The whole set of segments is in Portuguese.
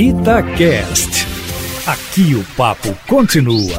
Itacast. Aqui o papo continua.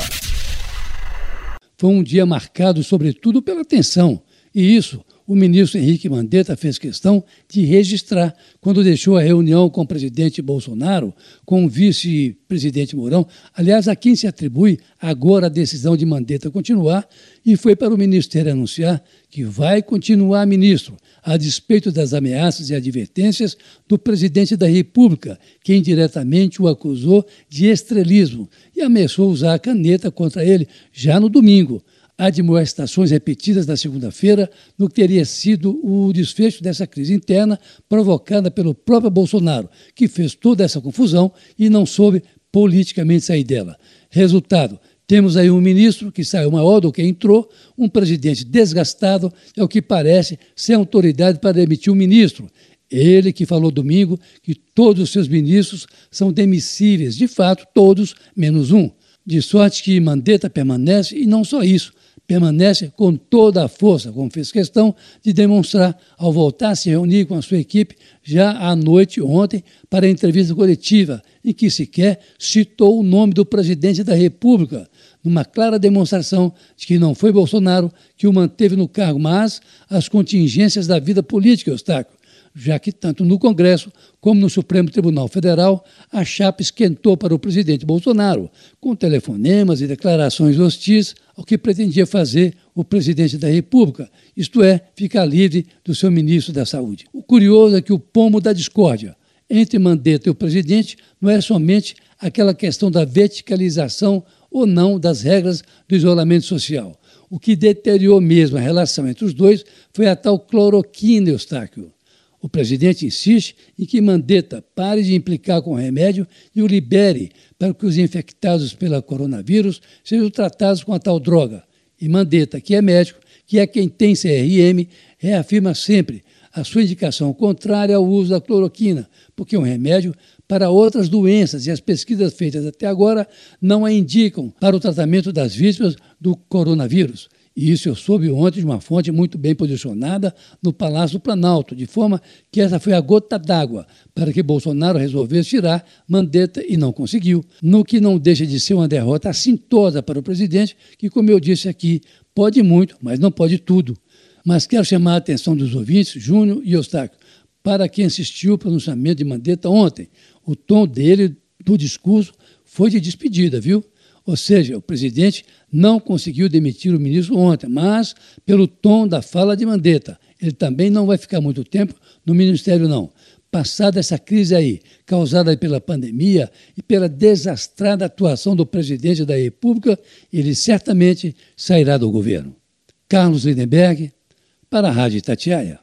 Foi um dia marcado, sobretudo, pela tensão. E isso o ministro Henrique Mandetta fez questão de registrar quando deixou a reunião com o presidente Bolsonaro, com o vice-presidente Mourão, aliás, a quem se atribui agora a decisão de Mandetta continuar, e foi para o ministério anunciar que vai continuar ministro, a despeito das ameaças e advertências do presidente da República, que indiretamente o acusou de estrelismo e ameaçou usar a caneta contra ele já no domingo admoestações repetidas na segunda-feira no que teria sido o desfecho dessa crise interna provocada pelo próprio Bolsonaro, que fez toda essa confusão e não soube politicamente sair dela. Resultado: temos aí um ministro que saiu maior do que entrou, um presidente desgastado, é o que parece, sem autoridade para demitir um ministro. Ele que falou domingo que todos os seus ministros são demissíveis, de fato, todos, menos um. De sorte que Mandetta permanece e não só isso, permanece com toda a força, como fez questão de demonstrar ao voltar a se reunir com a sua equipe já à noite ontem para a entrevista coletiva, em que sequer citou o nome do presidente da República, numa clara demonstração de que não foi Bolsonaro que o manteve no cargo, mas as contingências da vida política, Eustáquio já que tanto no Congresso como no Supremo Tribunal Federal a chapa esquentou para o presidente Bolsonaro, com telefonemas e declarações hostis ao que pretendia fazer o presidente da República, isto é, ficar livre do seu ministro da Saúde. O curioso é que o pomo da discórdia entre Mandetta e o presidente não é somente aquela questão da verticalização ou não das regras do isolamento social. O que deteriorou mesmo a relação entre os dois foi a tal cloroquina, Eustáquio o presidente insiste em que Mandetta pare de implicar com o remédio e o libere para que os infectados pela coronavírus sejam tratados com a tal droga. E Mandetta, que é médico, que é quem tem CRM, reafirma sempre a sua indicação contrária ao uso da cloroquina, porque é um remédio para outras doenças e as pesquisas feitas até agora não a indicam para o tratamento das vítimas do coronavírus. E isso eu soube ontem de uma fonte muito bem posicionada no Palácio do Planalto, de forma que essa foi a gota d'água para que Bolsonaro resolvesse tirar Mandetta e não conseguiu. No que não deixa de ser uma derrota assintosa para o presidente, que, como eu disse aqui, pode muito, mas não pode tudo. Mas quero chamar a atenção dos ouvintes, Júnior e Eustáquio, para quem assistiu o pronunciamento de Mandetta ontem. O tom dele, do discurso, foi de despedida, viu? Ou seja, o presidente não conseguiu demitir o ministro ontem, mas pelo tom da fala de Mandetta, ele também não vai ficar muito tempo no ministério, não. Passada essa crise aí, causada pela pandemia e pela desastrada atuação do presidente da República, ele certamente sairá do governo. Carlos Lindenberg, para a Rádio Itatiaia.